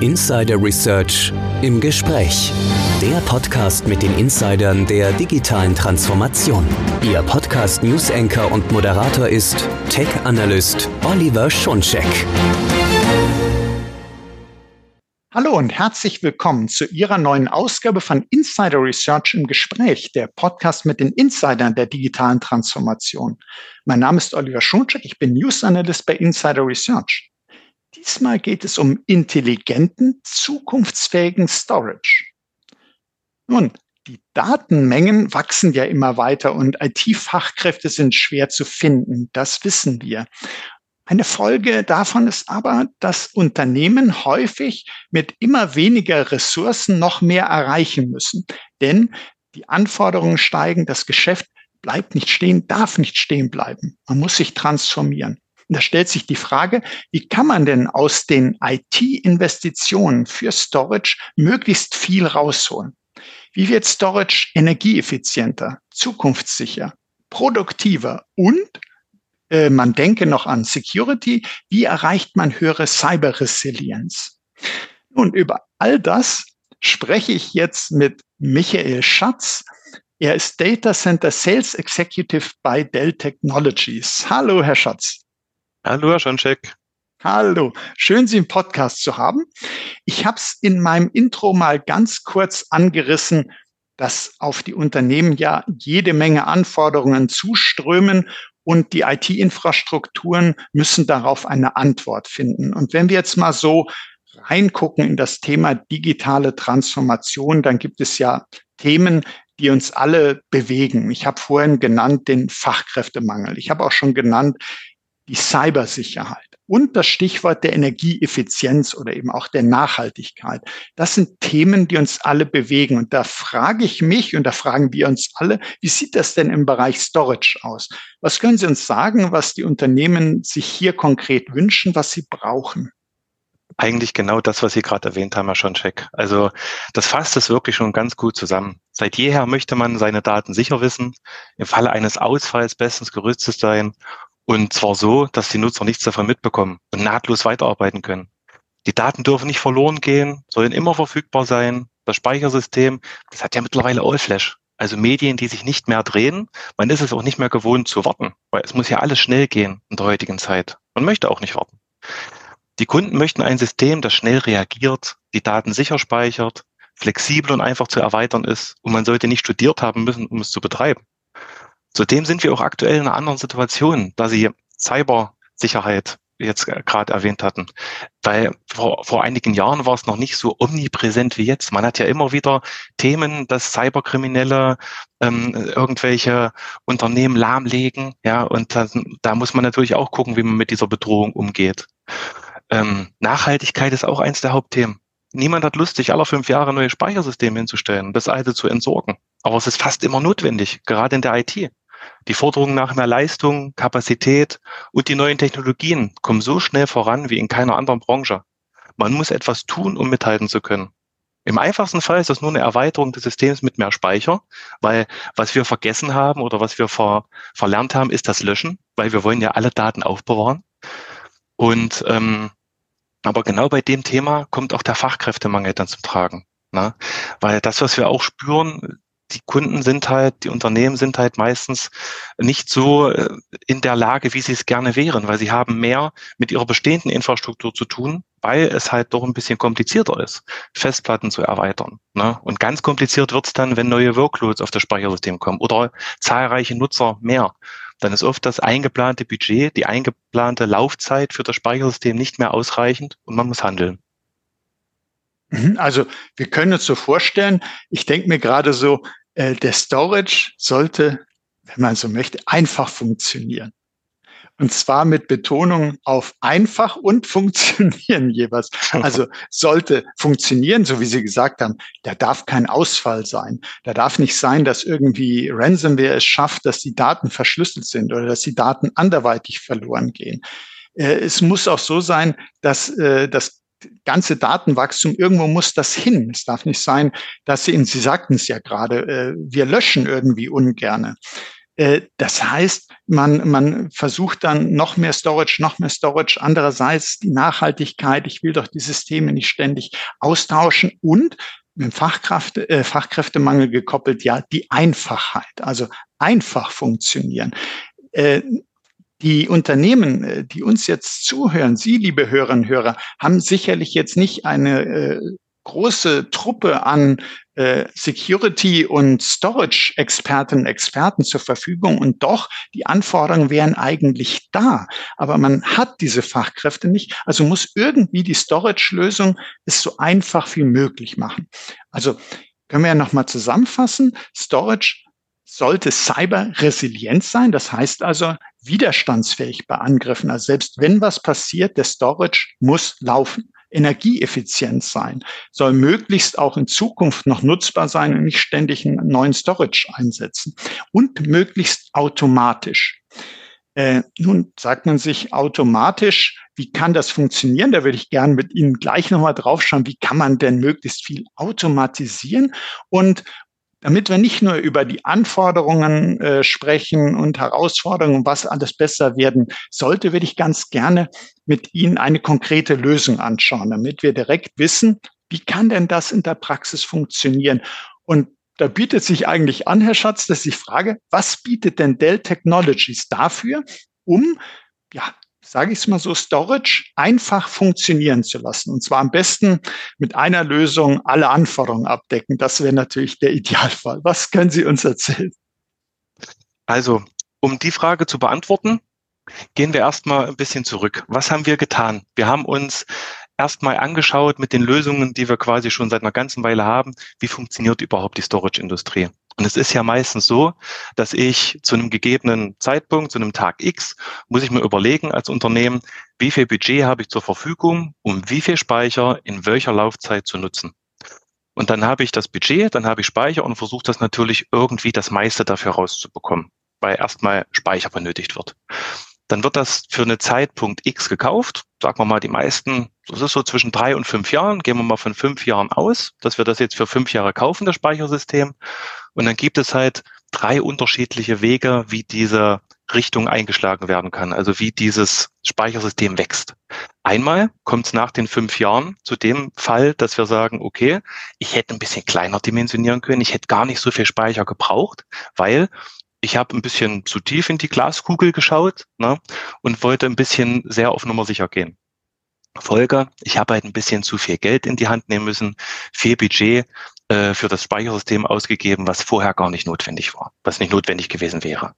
Insider Research im Gespräch. Der Podcast mit den Insidern der digitalen Transformation. Ihr Podcast News Anchor und Moderator ist Tech Analyst Oliver Schoncheck. Hallo und herzlich willkommen zu Ihrer neuen Ausgabe von Insider Research im Gespräch, der Podcast mit den Insidern der digitalen Transformation. Mein Name ist Oliver Schoncheck, ich bin News Analyst bei Insider Research. Diesmal geht es um intelligenten, zukunftsfähigen Storage. Nun, die Datenmengen wachsen ja immer weiter und IT-Fachkräfte sind schwer zu finden. Das wissen wir. Eine Folge davon ist aber, dass Unternehmen häufig mit immer weniger Ressourcen noch mehr erreichen müssen. Denn die Anforderungen steigen, das Geschäft bleibt nicht stehen, darf nicht stehen bleiben. Man muss sich transformieren. Und da stellt sich die Frage, wie kann man denn aus den IT-Investitionen für Storage möglichst viel rausholen? Wie wird Storage energieeffizienter, zukunftssicher, produktiver und äh, man denke noch an Security, wie erreicht man höhere Cyber-Resilienz? Nun, über all das spreche ich jetzt mit Michael Schatz. Er ist Data Center Sales Executive bei Dell Technologies. Hallo, Herr Schatz. Hallo, Herr Schoncheck. Hallo, schön Sie im Podcast zu haben. Ich habe es in meinem Intro mal ganz kurz angerissen, dass auf die Unternehmen ja jede Menge Anforderungen zuströmen und die IT-Infrastrukturen müssen darauf eine Antwort finden. Und wenn wir jetzt mal so reingucken in das Thema digitale Transformation, dann gibt es ja Themen, die uns alle bewegen. Ich habe vorhin genannt den Fachkräftemangel. Ich habe auch schon genannt die Cybersicherheit und das Stichwort der Energieeffizienz oder eben auch der Nachhaltigkeit. Das sind Themen, die uns alle bewegen. Und da frage ich mich und da fragen wir uns alle, wie sieht das denn im Bereich Storage aus? Was können Sie uns sagen, was die Unternehmen sich hier konkret wünschen, was sie brauchen? Eigentlich genau das, was Sie gerade erwähnt haben, Herr Schoncheck. Also das fasst es wirklich schon ganz gut zusammen. Seit jeher möchte man seine Daten sicher wissen, im Falle eines Ausfalls bestens gerüstet sein und zwar so, dass die Nutzer nichts davon mitbekommen und nahtlos weiterarbeiten können. Die Daten dürfen nicht verloren gehen, sollen immer verfügbar sein. Das Speichersystem, das hat ja mittlerweile All-Flash. Also Medien, die sich nicht mehr drehen. Man ist es auch nicht mehr gewohnt zu warten, weil es muss ja alles schnell gehen in der heutigen Zeit. Man möchte auch nicht warten. Die Kunden möchten ein System, das schnell reagiert, die Daten sicher speichert, flexibel und einfach zu erweitern ist und man sollte nicht studiert haben müssen, um es zu betreiben. Zudem sind wir auch aktuell in einer anderen Situation, da Sie Cybersicherheit jetzt gerade erwähnt hatten. Weil vor, vor einigen Jahren war es noch nicht so omnipräsent wie jetzt. Man hat ja immer wieder Themen, dass Cyberkriminelle ähm, irgendwelche Unternehmen lahmlegen. Ja, und da, da muss man natürlich auch gucken, wie man mit dieser Bedrohung umgeht. Ähm, Nachhaltigkeit ist auch eins der Hauptthemen. Niemand hat Lust, sich alle fünf Jahre neue Speichersysteme hinzustellen das alte zu entsorgen. Aber es ist fast immer notwendig, gerade in der IT. Die Forderungen nach mehr Leistung, Kapazität und die neuen Technologien kommen so schnell voran wie in keiner anderen Branche. Man muss etwas tun, um mithalten zu können. Im einfachsten Fall ist das nur eine Erweiterung des Systems mit mehr Speicher, weil was wir vergessen haben oder was wir ver verlernt haben, ist das Löschen, weil wir wollen ja alle Daten aufbewahren. Und ähm, aber genau bei dem Thema kommt auch der Fachkräftemangel dann zum Tragen. Ne? Weil das, was wir auch spüren, die Kunden sind halt, die Unternehmen sind halt meistens nicht so äh, in der Lage, wie sie es gerne wären, weil sie haben mehr mit ihrer bestehenden Infrastruktur zu tun, weil es halt doch ein bisschen komplizierter ist, Festplatten zu erweitern. Ne? Und ganz kompliziert wird es dann, wenn neue Workloads auf das Speichersystem kommen oder zahlreiche Nutzer mehr. Dann ist oft das eingeplante Budget, die eingeplante Laufzeit für das Speichersystem nicht mehr ausreichend und man muss handeln. Mhm, also wir können uns so vorstellen, ich denke mir gerade so, äh, der Storage sollte, wenn man so möchte, einfach funktionieren. Und zwar mit Betonung auf einfach und funktionieren jeweils. Also sollte funktionieren, so wie Sie gesagt haben. Da darf kein Ausfall sein. Da darf nicht sein, dass irgendwie Ransomware es schafft, dass die Daten verschlüsselt sind oder dass die Daten anderweitig verloren gehen. Äh, es muss auch so sein, dass äh, das ganze Datenwachstum, irgendwo muss das hin. Es darf nicht sein, dass Sie, Sie sagten es ja gerade, äh, wir löschen irgendwie ungerne. Äh, das heißt, man, man versucht dann noch mehr Storage, noch mehr Storage. Andererseits die Nachhaltigkeit. Ich will doch die Systeme nicht ständig austauschen und mit Fachkräfte, äh, Fachkräftemangel gekoppelt, ja, die Einfachheit, also einfach funktionieren. Äh, die Unternehmen, äh, die uns jetzt zuhören, Sie, liebe Hörerinnen und Hörer, haben sicherlich jetzt nicht eine äh, große Truppe an äh, Security- und Storage-Expertinnen und Experten zur Verfügung und doch, die Anforderungen wären eigentlich da. Aber man hat diese Fachkräfte nicht, also muss irgendwie die Storage-Lösung es so einfach wie möglich machen. Also können wir ja nochmal zusammenfassen. Storage sollte cyber-resilient sein. Das heißt also widerstandsfähig bei Angriffen. Also selbst wenn was passiert, der Storage muss laufen energieeffizient sein, soll möglichst auch in Zukunft noch nutzbar sein und nicht ständig einen neuen Storage einsetzen und möglichst automatisch. Äh, nun sagt man sich automatisch, wie kann das funktionieren? Da würde ich gerne mit Ihnen gleich nochmal draufschauen, wie kann man denn möglichst viel automatisieren und damit wir nicht nur über die Anforderungen äh, sprechen und Herausforderungen, was alles besser werden sollte, würde ich ganz gerne mit Ihnen eine konkrete Lösung anschauen, damit wir direkt wissen, wie kann denn das in der Praxis funktionieren? Und da bietet sich eigentlich an, Herr Schatz, dass ich frage, was bietet denn Dell Technologies dafür, um ja, sage ich es mal so, Storage einfach funktionieren zu lassen. Und zwar am besten mit einer Lösung alle Anforderungen abdecken. Das wäre natürlich der Idealfall. Was können Sie uns erzählen? Also, um die Frage zu beantworten, gehen wir erstmal ein bisschen zurück. Was haben wir getan? Wir haben uns erstmal angeschaut mit den Lösungen, die wir quasi schon seit einer ganzen Weile haben, wie funktioniert überhaupt die Storage-Industrie. Und es ist ja meistens so, dass ich zu einem gegebenen Zeitpunkt, zu einem Tag X, muss ich mir überlegen als Unternehmen, wie viel Budget habe ich zur Verfügung, um wie viel Speicher in welcher Laufzeit zu nutzen. Und dann habe ich das Budget, dann habe ich Speicher und versuche das natürlich irgendwie das meiste dafür rauszubekommen, weil erstmal Speicher benötigt wird. Dann wird das für eine Zeitpunkt X gekauft. Sagen wir mal, die meisten, das ist so zwischen drei und fünf Jahren. Gehen wir mal von fünf Jahren aus, dass wir das jetzt für fünf Jahre kaufen, das Speichersystem. Und dann gibt es halt drei unterschiedliche Wege, wie diese Richtung eingeschlagen werden kann, also wie dieses Speichersystem wächst. Einmal kommt es nach den fünf Jahren zu dem Fall, dass wir sagen, okay, ich hätte ein bisschen kleiner dimensionieren können, ich hätte gar nicht so viel Speicher gebraucht, weil ich habe ein bisschen zu tief in die Glaskugel geschaut ne, und wollte ein bisschen sehr auf Nummer sicher gehen. Folge, ich habe halt ein bisschen zu viel Geld in die Hand nehmen müssen, viel Budget äh, für das Speichersystem ausgegeben, was vorher gar nicht notwendig war, was nicht notwendig gewesen wäre.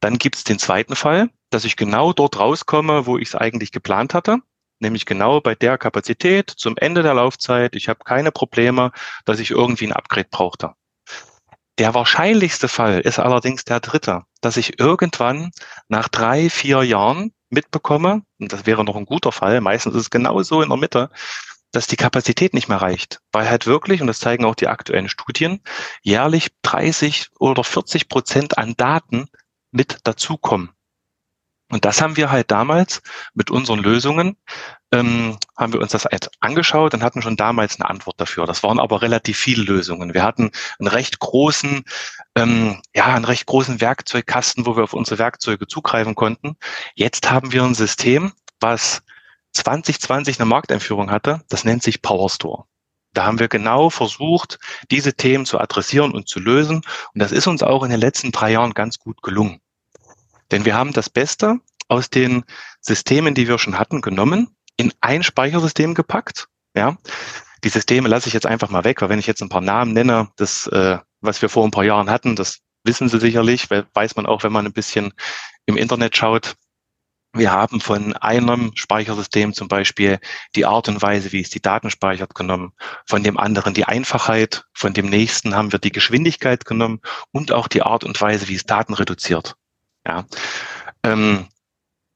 Dann gibt es den zweiten Fall, dass ich genau dort rauskomme, wo ich es eigentlich geplant hatte, nämlich genau bei der Kapazität zum Ende der Laufzeit. Ich habe keine Probleme, dass ich irgendwie ein Upgrade brauchte. Der wahrscheinlichste Fall ist allerdings der dritte, dass ich irgendwann nach drei, vier Jahren mitbekomme, und das wäre noch ein guter Fall, meistens ist es genauso in der Mitte, dass die Kapazität nicht mehr reicht, weil halt wirklich, und das zeigen auch die aktuellen Studien, jährlich 30 oder 40 Prozent an Daten mit dazukommen. Und das haben wir halt damals mit unseren Lösungen, ähm, haben wir uns das angeschaut und hatten schon damals eine Antwort dafür. Das waren aber relativ viele Lösungen. Wir hatten einen recht großen, ähm, ja, einen recht großen Werkzeugkasten, wo wir auf unsere Werkzeuge zugreifen konnten. Jetzt haben wir ein System, was 2020 eine Markteinführung hatte. Das nennt sich PowerStore. Da haben wir genau versucht, diese Themen zu adressieren und zu lösen. Und das ist uns auch in den letzten drei Jahren ganz gut gelungen. Denn wir haben das Beste aus den Systemen, die wir schon hatten, genommen, in ein Speichersystem gepackt. Ja, die Systeme lasse ich jetzt einfach mal weg, weil wenn ich jetzt ein paar Namen nenne, das, äh, was wir vor ein paar Jahren hatten, das wissen Sie sicherlich, weiß man auch, wenn man ein bisschen im Internet schaut. Wir haben von einem Speichersystem zum Beispiel die Art und Weise, wie es die Daten speichert, genommen. Von dem anderen die Einfachheit. Von dem nächsten haben wir die Geschwindigkeit genommen und auch die Art und Weise, wie es Daten reduziert. Ja. Ähm,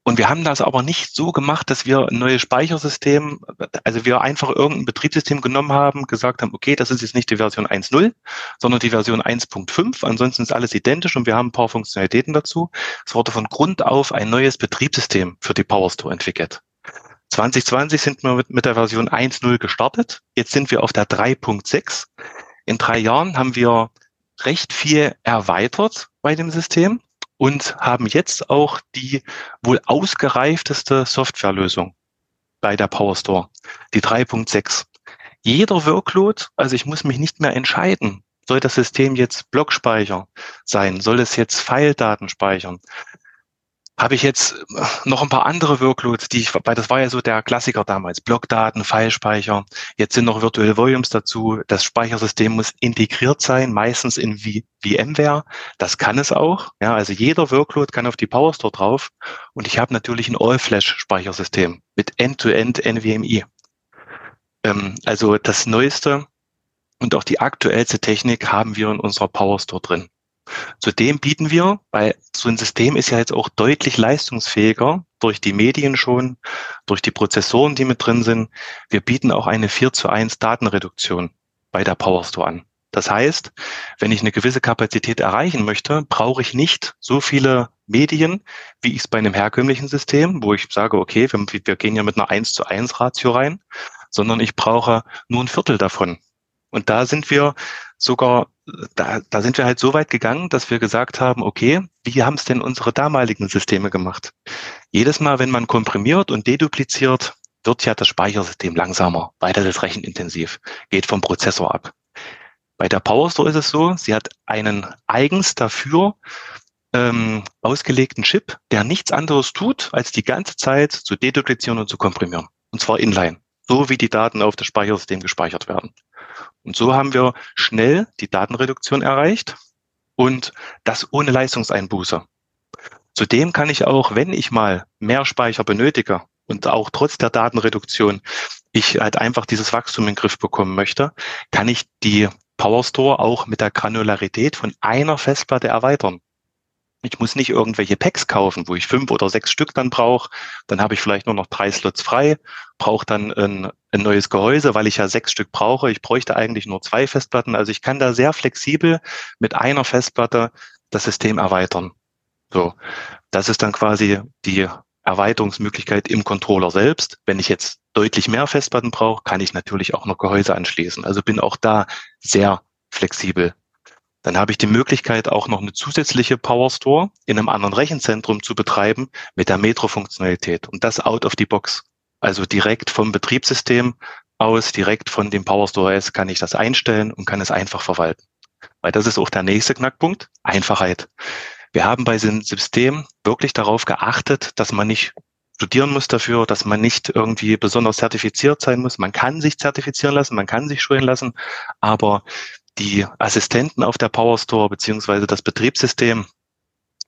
und wir haben das aber nicht so gemacht, dass wir ein neues Speichersystem, also wir einfach irgendein Betriebssystem genommen haben, gesagt haben, okay, das ist jetzt nicht die Version 1.0, sondern die Version 1.5. Ansonsten ist alles identisch und wir haben ein paar Funktionalitäten dazu. Es wurde von Grund auf ein neues Betriebssystem für die PowerStore entwickelt. 2020 sind wir mit, mit der Version 1.0 gestartet. Jetzt sind wir auf der 3.6. In drei Jahren haben wir recht viel erweitert bei dem System und haben jetzt auch die wohl ausgereifteste Softwarelösung bei der PowerStore, die 3.6. Jeder Workload, also ich muss mich nicht mehr entscheiden, soll das System jetzt Blockspeicher sein, soll es jetzt Pfeildaten speichern, habe ich jetzt noch ein paar andere Workloads, die ich, weil das war ja so der Klassiker damals, Blockdaten, Filespeicher. Jetzt sind noch Virtual Volumes dazu. Das Speichersystem muss integriert sein, meistens in v VMware. Das kann es auch. Ja, also jeder Workload kann auf die PowerStore drauf. Und ich habe natürlich ein All-Flash-Speichersystem mit End-to-End NVMe. Ähm, also das neueste und auch die aktuellste Technik haben wir in unserer PowerStore drin. Zudem bieten wir, weil so ein System ist ja jetzt auch deutlich leistungsfähiger durch die Medien schon, durch die Prozessoren, die mit drin sind. Wir bieten auch eine 4 zu 1 Datenreduktion bei der PowerStore an. Das heißt, wenn ich eine gewisse Kapazität erreichen möchte, brauche ich nicht so viele Medien, wie ich es bei einem herkömmlichen System, wo ich sage, okay, wir, wir gehen ja mit einer 1 zu 1 Ratio rein, sondern ich brauche nur ein Viertel davon. Und da sind wir sogar, da, da sind wir halt so weit gegangen, dass wir gesagt haben, okay, wie haben es denn unsere damaligen Systeme gemacht? Jedes Mal, wenn man komprimiert und dedupliziert, wird ja das Speichersystem langsamer, weiter das rechenintensiv, geht vom Prozessor ab. Bei der PowerStore ist es so, sie hat einen eigens dafür ähm, ausgelegten Chip, der nichts anderes tut, als die ganze Zeit zu deduplizieren und zu komprimieren. Und zwar inline, so wie die Daten auf das Speichersystem gespeichert werden. Und so haben wir schnell die Datenreduktion erreicht und das ohne Leistungseinbuße. Zudem kann ich auch, wenn ich mal mehr Speicher benötige und auch trotz der Datenreduktion ich halt einfach dieses Wachstum in den Griff bekommen möchte, kann ich die PowerStore auch mit der Granularität von einer Festplatte erweitern. Ich muss nicht irgendwelche Packs kaufen, wo ich fünf oder sechs Stück dann brauche. Dann habe ich vielleicht nur noch drei Slots frei, brauche dann ein, ein neues Gehäuse, weil ich ja sechs Stück brauche. Ich bräuchte eigentlich nur zwei Festplatten. Also ich kann da sehr flexibel mit einer Festplatte das System erweitern. So, das ist dann quasi die Erweiterungsmöglichkeit im Controller selbst. Wenn ich jetzt deutlich mehr Festplatten brauche, kann ich natürlich auch noch Gehäuse anschließen. Also bin auch da sehr flexibel dann habe ich die Möglichkeit, auch noch eine zusätzliche Power Store in einem anderen Rechenzentrum zu betreiben mit der Metro-Funktionalität und das out of the box. Also direkt vom Betriebssystem aus, direkt von dem Power Store OS kann ich das einstellen und kann es einfach verwalten. Weil das ist auch der nächste Knackpunkt, Einfachheit. Wir haben bei diesem System wirklich darauf geachtet, dass man nicht studieren muss dafür, dass man nicht irgendwie besonders zertifiziert sein muss. Man kann sich zertifizieren lassen, man kann sich schulen lassen, aber die Assistenten auf der Power Store beziehungsweise das Betriebssystem.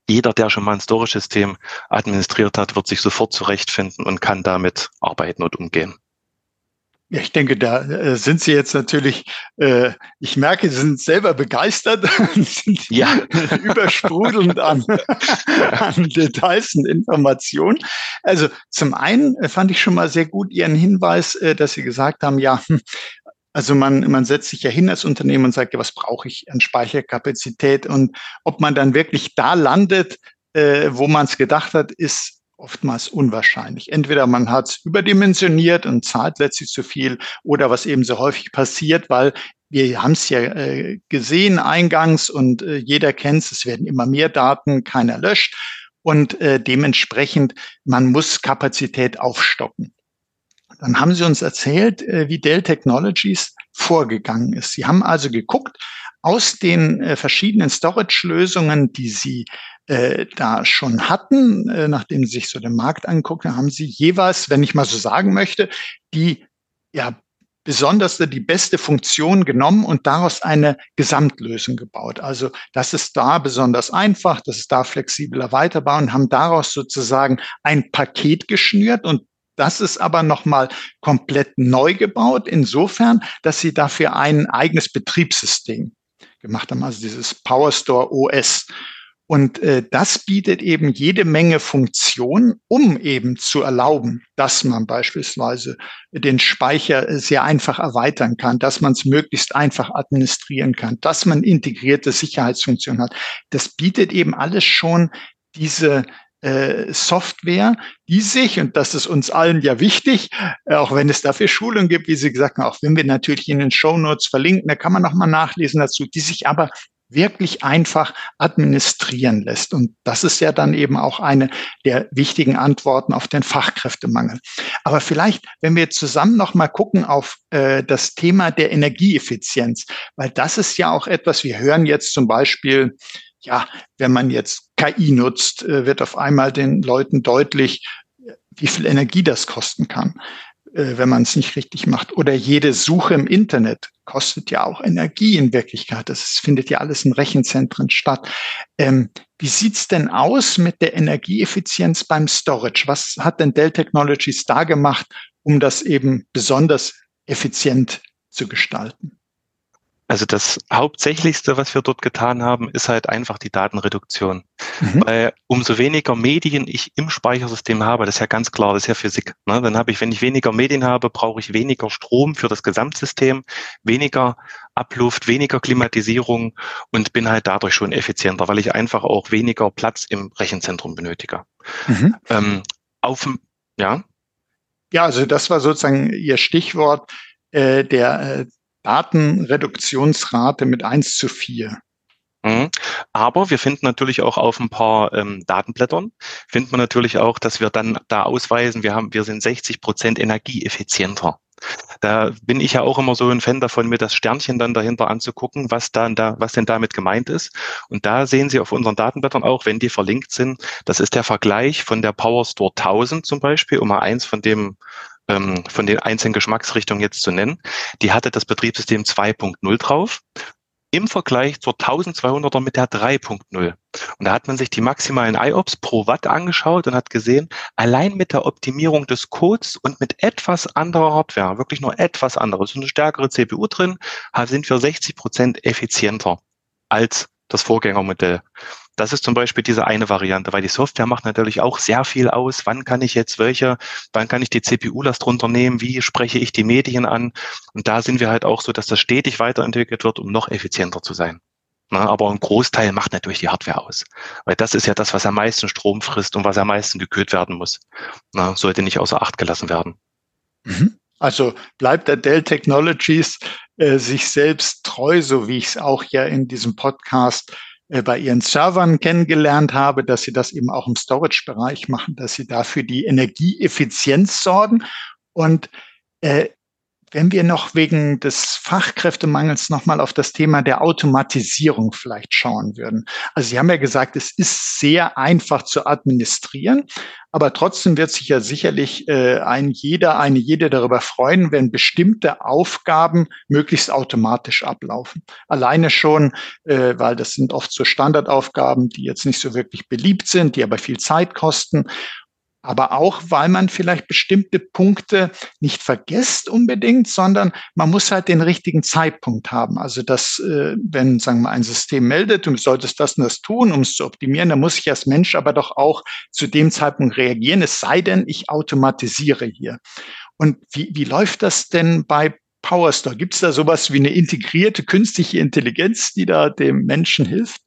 Jeder, der schon mal ein Storage-System administriert hat, wird sich sofort zurechtfinden und kann damit arbeiten und umgehen. Ja, ich denke, da äh, sind Sie jetzt natürlich, äh, ich merke, Sie sind selber begeistert, sind ja. übersprudelnd an, an Details und Informationen. Also zum einen fand ich schon mal sehr gut Ihren Hinweis, äh, dass Sie gesagt haben, ja, hm, also man, man setzt sich ja hin als Unternehmen und sagt, ja, was brauche ich an Speicherkapazität? Und ob man dann wirklich da landet, äh, wo man es gedacht hat, ist oftmals unwahrscheinlich. Entweder man hat es überdimensioniert und zahlt letztlich zu viel oder was eben so häufig passiert, weil wir haben es ja äh, gesehen eingangs und äh, jeder kennt es, es werden immer mehr Daten, keiner löscht und äh, dementsprechend, man muss Kapazität aufstocken. Dann haben sie uns erzählt, äh, wie Dell Technologies vorgegangen ist. Sie haben also geguckt, aus den äh, verschiedenen Storage-Lösungen, die sie äh, da schon hatten, nachdem sie sich so den Markt angucken, haben sie jeweils, wenn ich mal so sagen möchte, die ja besonderste, die beste Funktion genommen und daraus eine Gesamtlösung gebaut. Also das ist da besonders einfach, das ist da flexibel erweiterbar und haben daraus sozusagen ein Paket geschnürt und das ist aber nochmal komplett neu gebaut, insofern, dass sie dafür ein eigenes Betriebssystem gemacht haben, also dieses PowerStore OS. Und äh, das bietet eben jede Menge Funktionen, um eben zu erlauben, dass man beispielsweise den Speicher sehr einfach erweitern kann, dass man es möglichst einfach administrieren kann, dass man integrierte Sicherheitsfunktionen hat. Das bietet eben alles schon diese äh, Software, die sich, und das ist uns allen ja wichtig, äh, auch wenn es dafür Schulungen gibt, wie Sie gesagt haben, auch wenn wir natürlich in den Show Notes verlinken, da kann man nochmal nachlesen dazu, die sich aber wirklich einfach administrieren lässt. Und das ist ja dann eben auch eine der wichtigen Antworten auf den Fachkräftemangel. Aber vielleicht, wenn wir zusammen noch mal gucken auf äh, das Thema der Energieeffizienz, weil das ist ja auch etwas, wir hören jetzt zum Beispiel, ja, wenn man jetzt KI nutzt, äh, wird auf einmal den Leuten deutlich, wie viel Energie das kosten kann. Äh, wenn man es nicht richtig macht. Oder jede Suche im Internet kostet ja auch Energie in Wirklichkeit. Das findet ja alles in Rechenzentren statt. Ähm, wie sieht's denn aus mit der Energieeffizienz beim Storage? Was hat denn Dell Technologies da gemacht, um das eben besonders effizient zu gestalten? Also das Hauptsächlichste, was wir dort getan haben, ist halt einfach die Datenreduktion. Mhm. Weil umso weniger Medien ich im Speichersystem habe, das ist ja ganz klar, das ist ja Physik. Ne? Dann habe ich, wenn ich weniger Medien habe, brauche ich weniger Strom für das Gesamtsystem, weniger Abluft, weniger Klimatisierung und bin halt dadurch schon effizienter, weil ich einfach auch weniger Platz im Rechenzentrum benötige. Mhm. Ähm, auf ja. Ja, also das war sozusagen Ihr Stichwort äh, der äh, Datenreduktionsrate mit 1 zu 4. Mhm. Aber wir finden natürlich auch auf ein paar ähm, Datenblättern, finden wir natürlich auch, dass wir dann da ausweisen, wir haben, wir sind 60 Prozent energieeffizienter. Da bin ich ja auch immer so ein Fan davon, mir das Sternchen dann dahinter anzugucken, was dann da, was denn damit gemeint ist. Und da sehen Sie auf unseren Datenblättern auch, wenn die verlinkt sind, das ist der Vergleich von der Power Store 1000 zum Beispiel, um mal eins von dem ähm, von den einzelnen Geschmacksrichtungen jetzt zu nennen, die hatte das Betriebssystem 2.0 drauf im Vergleich zur 1200er mit der 3.0. Und da hat man sich die maximalen IOPS pro Watt angeschaut und hat gesehen, allein mit der Optimierung des Codes und mit etwas anderer Hardware, wirklich nur etwas anderes, eine stärkere CPU drin, sind wir 60 Prozent effizienter als das Vorgängermodell. Das ist zum Beispiel diese eine Variante, weil die Software macht natürlich auch sehr viel aus. Wann kann ich jetzt welche, wann kann ich die CPU-Last runternehmen, wie spreche ich die Medien an? Und da sind wir halt auch so, dass das stetig weiterentwickelt wird, um noch effizienter zu sein. Na, aber ein Großteil macht natürlich die Hardware aus. Weil das ist ja das, was am meisten Strom frisst und was am meisten gekühlt werden muss. Na, sollte nicht außer Acht gelassen werden. Mhm. Also bleibt der Dell Technologies äh, sich selbst treu, so wie ich es auch ja in diesem Podcast äh, bei ihren Servern kennengelernt habe, dass sie das eben auch im Storage-Bereich machen, dass sie dafür die Energieeffizienz sorgen. Und äh, wenn wir noch wegen des Fachkräftemangels nochmal auf das Thema der Automatisierung vielleicht schauen würden. Also Sie haben ja gesagt, es ist sehr einfach zu administrieren, aber trotzdem wird sich ja sicherlich äh, ein jeder, eine jede darüber freuen, wenn bestimmte Aufgaben möglichst automatisch ablaufen. Alleine schon, äh, weil das sind oft so Standardaufgaben, die jetzt nicht so wirklich beliebt sind, die aber viel Zeit kosten aber auch, weil man vielleicht bestimmte Punkte nicht vergisst unbedingt, sondern man muss halt den richtigen Zeitpunkt haben. Also dass, äh, wenn, sagen wir, ein System meldet, du solltest das und das tun, um es zu optimieren, dann muss ich als Mensch aber doch auch zu dem Zeitpunkt reagieren, es sei denn, ich automatisiere hier. Und wie, wie läuft das denn bei PowerStore? Gibt es da sowas wie eine integrierte künstliche Intelligenz, die da dem Menschen hilft?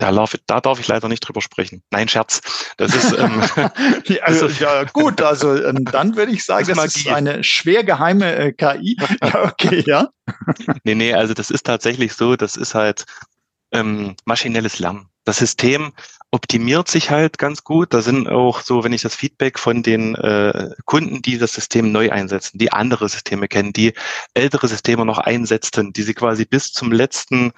Da darf, da darf ich leider nicht drüber sprechen. Nein, Scherz. Das ist ähm, ja, also, ja gut. Also ähm, dann würde ich sagen, das, das ist eine schwer geheime äh, KI. Ja, okay, ja. nee, nee, also das ist tatsächlich so. Das ist halt ähm, maschinelles Lernen. Das System optimiert sich halt ganz gut. Da sind auch so, wenn ich das Feedback von den äh, Kunden, die das System neu einsetzen, die andere Systeme kennen, die ältere Systeme noch einsetzten, die sie quasi bis zum letzten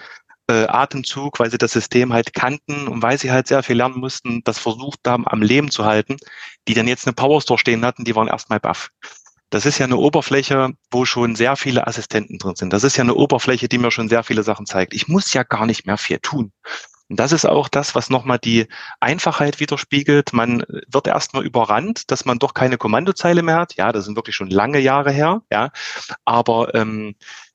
äh, Atemzug, weil sie das System halt kannten und weil sie halt sehr viel lernen mussten, das versucht haben, am Leben zu halten, die dann jetzt eine Powerstore stehen hatten, die waren erstmal baff. Das ist ja eine Oberfläche, wo schon sehr viele Assistenten drin sind. Das ist ja eine Oberfläche, die mir schon sehr viele Sachen zeigt. Ich muss ja gar nicht mehr viel tun. Und das ist auch das, was nochmal die Einfachheit widerspiegelt. Man wird erstmal überrannt, dass man doch keine Kommandozeile mehr hat. Ja, das sind wirklich schon lange Jahre her. Ja, aber ähm,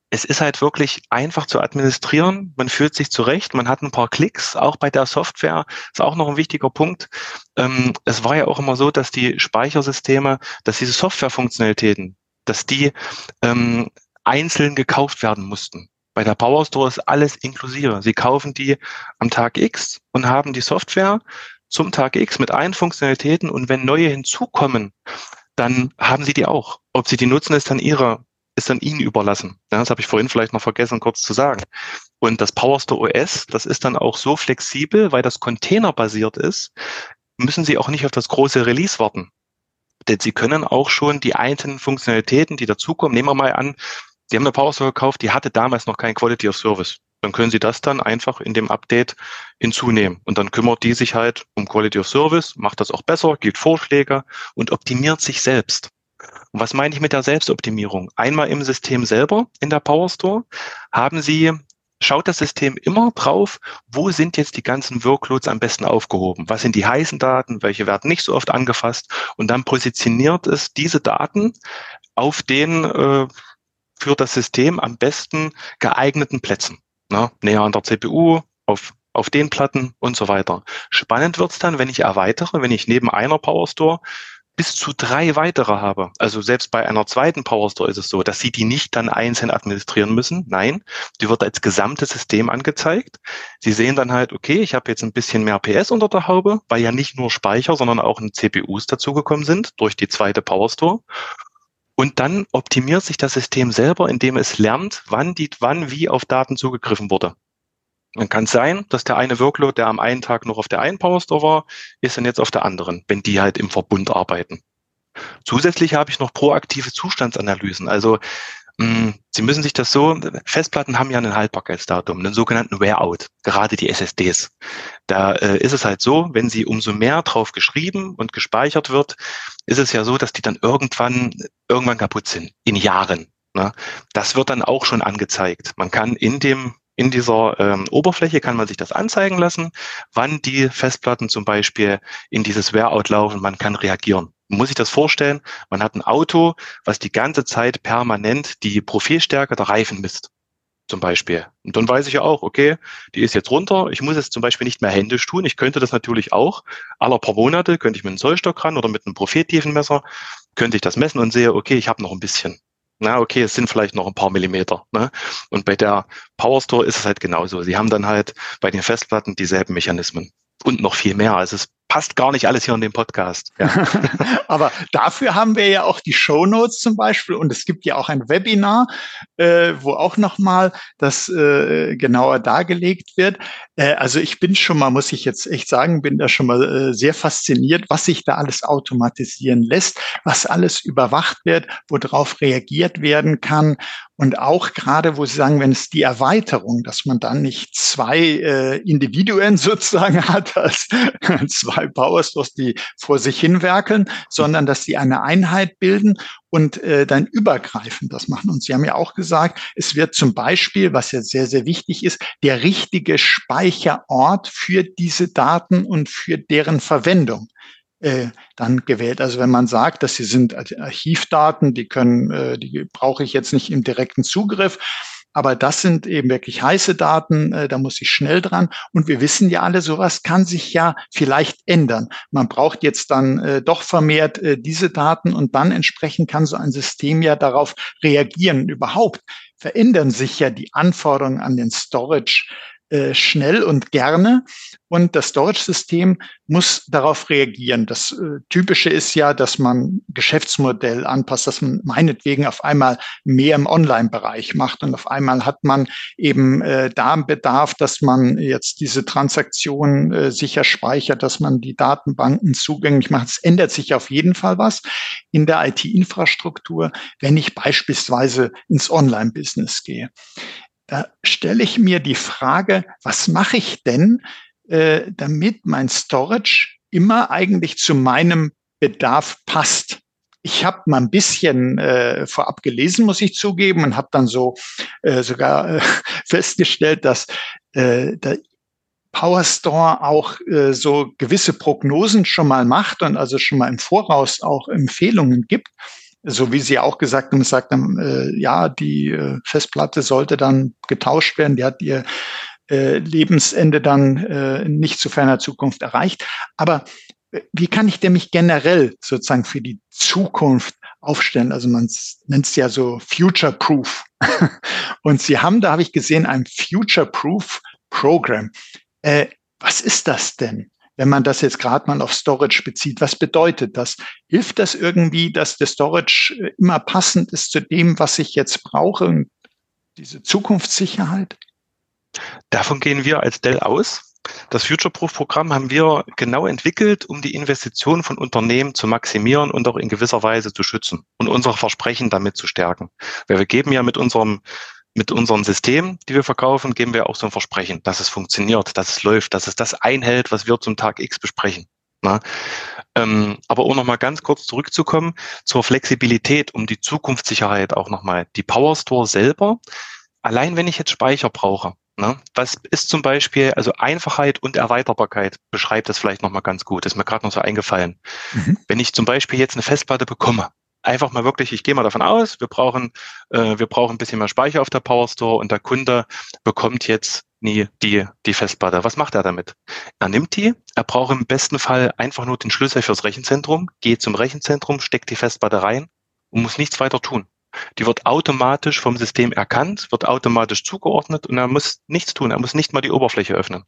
es ist halt wirklich einfach zu administrieren. Man fühlt sich zurecht. Man hat ein paar Klicks. Auch bei der Software ist auch noch ein wichtiger Punkt. Ähm, es war ja auch immer so, dass die Speichersysteme, dass diese Softwarefunktionalitäten, dass die ähm, einzeln gekauft werden mussten. Bei der Power Store ist alles inklusive. Sie kaufen die am Tag X und haben die Software zum Tag X mit allen Funktionalitäten und wenn neue hinzukommen, dann haben sie die auch. Ob sie die nutzen, ist dann ihre ist dann Ihnen überlassen. Das habe ich vorhin vielleicht noch vergessen, kurz zu sagen. Und das PowerStore OS, das ist dann auch so flexibel, weil das containerbasiert ist, müssen Sie auch nicht auf das große Release warten. Denn Sie können auch schon die einzelnen Funktionalitäten, die dazukommen, nehmen wir mal an, Sie haben eine PowerStore gekauft, die hatte damals noch kein Quality of Service. Dann können Sie das dann einfach in dem Update hinzunehmen. Und dann kümmert die sich halt um Quality of Service, macht das auch besser, gibt Vorschläge und optimiert sich selbst. Und was meine ich mit der Selbstoptimierung? Einmal im System selber, in der PowerStore, haben Sie schaut das System immer drauf, wo sind jetzt die ganzen Workloads am besten aufgehoben? Was sind die heißen Daten? Welche werden nicht so oft angefasst? Und dann positioniert es diese Daten auf den äh, für das System am besten geeigneten Plätzen. Ne? Näher an der CPU, auf, auf den Platten und so weiter. Spannend wird's dann, wenn ich erweitere, wenn ich neben einer PowerStore bis zu drei weitere habe. Also selbst bei einer zweiten PowerStore ist es so, dass Sie die nicht dann einzeln administrieren müssen. Nein, die wird als gesamtes System angezeigt. Sie sehen dann halt, okay, ich habe jetzt ein bisschen mehr PS unter der Haube, weil ja nicht nur Speicher, sondern auch CPUs dazugekommen sind durch die zweite PowerStore. Und dann optimiert sich das System selber, indem es lernt, wann die, wann wie auf Daten zugegriffen wurde. Dann kann es sein, dass der eine Workload, der am einen Tag noch auf der einen PowerStore war, ist dann jetzt auf der anderen, wenn die halt im Verbund arbeiten. Zusätzlich habe ich noch proaktive Zustandsanalysen. Also mh, hm, Sie müssen sich das so, Festplatten haben ja ein Haltbarkeitsdatum, einen sogenannten Wear-out, gerade die SSDs. Da äh, ist es halt so, wenn sie umso mehr drauf geschrieben und gespeichert wird, ist es ja so, dass die dann irgendwann, irgendwann kaputt sind, in Jahren. Ne? Das wird dann auch schon angezeigt. Man kann in dem in dieser ähm, Oberfläche kann man sich das anzeigen lassen, wann die Festplatten zum Beispiel in dieses Wear-out laufen. Man kann reagieren. Muss sich das vorstellen, man hat ein Auto, was die ganze Zeit permanent die Profilstärke der Reifen misst. Zum Beispiel. Und dann weiß ich ja auch, okay, die ist jetzt runter. Ich muss es zum Beispiel nicht mehr händisch tun. Ich könnte das natürlich auch. Aller paar Monate könnte ich mit einem Zollstock ran oder mit einem Profiltiefenmesser könnte ich das messen und sehe, okay, ich habe noch ein bisschen na okay, es sind vielleicht noch ein paar Millimeter. Ne? Und bei der Power Store ist es halt genauso. Sie haben dann halt bei den Festplatten dieselben Mechanismen und noch viel mehr. Also es passt gar nicht alles hier in dem Podcast. Ja. Aber dafür haben wir ja auch die Show Notes zum Beispiel und es gibt ja auch ein Webinar, äh, wo auch nochmal das äh, genauer dargelegt wird. Äh, also ich bin schon mal, muss ich jetzt echt sagen, bin da schon mal äh, sehr fasziniert, was sich da alles automatisieren lässt, was alles überwacht wird, worauf reagiert werden kann und auch gerade, wo Sie sagen, wenn es die Erweiterung, dass man dann nicht zwei äh, Individuen sozusagen hat, als zwei Powerstores, die vor sich hinwerkeln, sondern dass sie eine Einheit bilden und äh, dann übergreifend das machen. Und Sie haben ja auch gesagt, es wird zum Beispiel, was jetzt sehr, sehr wichtig ist, der richtige Speicherort für diese Daten und für deren Verwendung äh, dann gewählt. Also wenn man sagt, dass sie sind Archivdaten, die können, äh, die brauche ich jetzt nicht im direkten Zugriff, aber das sind eben wirklich heiße Daten, äh, da muss ich schnell dran. Und wir wissen ja alle, sowas kann sich ja vielleicht ändern. Man braucht jetzt dann doch vermehrt diese Daten und dann entsprechend kann so ein System ja darauf reagieren. Überhaupt verändern sich ja die Anforderungen an den Storage äh, schnell und gerne. Und das Storage-System muss darauf reagieren. Das äh, Typische ist ja, dass man Geschäftsmodell anpasst, dass man meinetwegen auf einmal mehr im Online-Bereich macht und auf einmal hat man eben äh, da Bedarf, dass man jetzt diese Transaktionen äh, sicher speichert, dass man die Datenbanken zugänglich macht. Es ändert sich auf jeden Fall was in der IT-Infrastruktur, wenn ich beispielsweise ins Online-Business gehe da stelle ich mir die Frage, was mache ich denn, äh, damit mein Storage immer eigentlich zu meinem Bedarf passt? Ich habe mal ein bisschen äh, vorab gelesen, muss ich zugeben, und habe dann so äh, sogar äh, festgestellt, dass äh, der PowerStore auch äh, so gewisse Prognosen schon mal macht und also schon mal im Voraus auch Empfehlungen gibt so wie Sie auch gesagt haben, gesagt haben, äh, ja, die äh, Festplatte sollte dann getauscht werden, die hat ihr äh, Lebensende dann äh, nicht zu ferner Zukunft erreicht. Aber äh, wie kann ich denn mich generell sozusagen für die Zukunft aufstellen? Also man nennt es ja so Future-Proof. Und Sie haben, da habe ich gesehen, ein Future-Proof Program. Äh, was ist das denn? Wenn man das jetzt gerade mal auf Storage bezieht, was bedeutet das? Hilft das irgendwie, dass der Storage äh, immer passend ist zu dem, was ich jetzt brauche diese Zukunftssicherheit? Davon gehen wir als Dell aus. Das Future-Proof-Programm haben wir genau entwickelt, um die Investitionen von Unternehmen zu maximieren und auch in gewisser Weise zu schützen und unsere Versprechen damit zu stärken. Weil wir geben ja mit unserem mit unserem System, die wir verkaufen, geben wir auch so ein Versprechen, dass es funktioniert, dass es läuft, dass es das einhält, was wir zum Tag X besprechen. Na? Ähm, aber um nochmal ganz kurz zurückzukommen zur Flexibilität, um die Zukunftssicherheit auch nochmal. Die Power Store selber, allein wenn ich jetzt Speicher brauche, ne, was ist zum Beispiel, also Einfachheit und Erweiterbarkeit beschreibt das vielleicht nochmal ganz gut, ist mir gerade noch so eingefallen. Mhm. Wenn ich zum Beispiel jetzt eine Festplatte bekomme, einfach mal wirklich, ich gehe mal davon aus, wir brauchen, äh, wir brauchen ein bisschen mehr Speicher auf der Power Store und der Kunde bekommt jetzt nie die, die Festplatte. Was macht er damit? Er nimmt die, er braucht im besten Fall einfach nur den Schlüssel fürs Rechenzentrum, geht zum Rechenzentrum, steckt die Festplatte rein und muss nichts weiter tun. Die wird automatisch vom System erkannt, wird automatisch zugeordnet und er muss nichts tun. Er muss nicht mal die Oberfläche öffnen.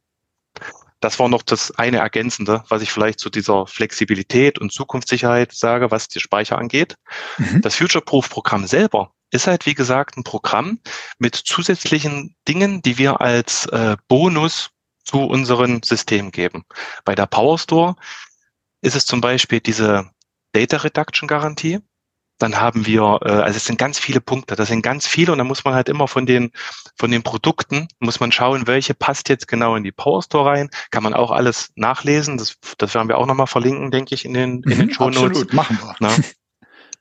Das war noch das eine Ergänzende, was ich vielleicht zu dieser Flexibilität und Zukunftssicherheit sage, was die Speicher angeht. Mhm. Das Future-Proof-Programm selber ist halt, wie gesagt, ein Programm mit zusätzlichen Dingen, die wir als äh, Bonus zu unseren Systemen geben. Bei der Power Store ist es zum Beispiel diese Data Reduction Garantie. Dann haben wir, äh, also es sind ganz viele Punkte, das sind ganz viele und da muss man halt immer von den, von den Produkten, muss man schauen, welche passt jetzt genau in die Power Store rein. Kann man auch alles nachlesen, das, das werden wir auch nochmal verlinken, denke ich, in den, in den mhm, Show Notes. Absolut, machen wir. Na?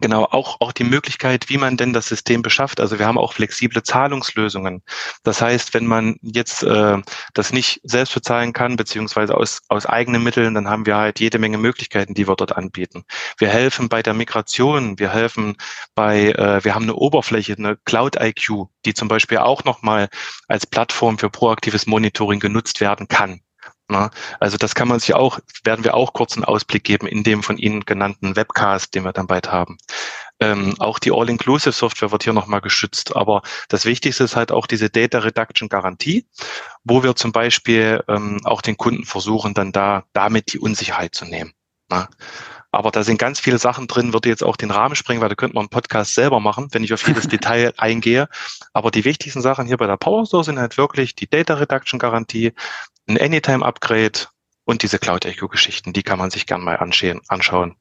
Genau, auch, auch die Möglichkeit, wie man denn das System beschafft. Also wir haben auch flexible Zahlungslösungen. Das heißt, wenn man jetzt äh, das nicht selbst bezahlen kann, beziehungsweise aus, aus eigenen Mitteln, dann haben wir halt jede Menge Möglichkeiten, die wir dort anbieten. Wir helfen bei der Migration, wir helfen bei, äh, wir haben eine Oberfläche, eine Cloud IQ, die zum Beispiel auch nochmal als Plattform für proaktives Monitoring genutzt werden kann. Na, also das kann man sich auch, werden wir auch kurz einen Ausblick geben in dem von Ihnen genannten Webcast, den wir dann bald haben. Ähm, auch die All-Inclusive-Software wird hier nochmal geschützt. Aber das Wichtigste ist halt auch diese Data Reduction Garantie, wo wir zum Beispiel ähm, auch den Kunden versuchen, dann da damit die Unsicherheit zu nehmen. Na? Aber da sind ganz viele Sachen drin, würde jetzt auch den Rahmen springen, weil da könnte man einen Podcast selber machen, wenn ich auf jedes Detail eingehe. Aber die wichtigsten Sachen hier bei der Power Store sind halt wirklich die Data Reduction Garantie, ein Anytime Upgrade und diese Cloud Echo Geschichten. Die kann man sich gern mal anschauen.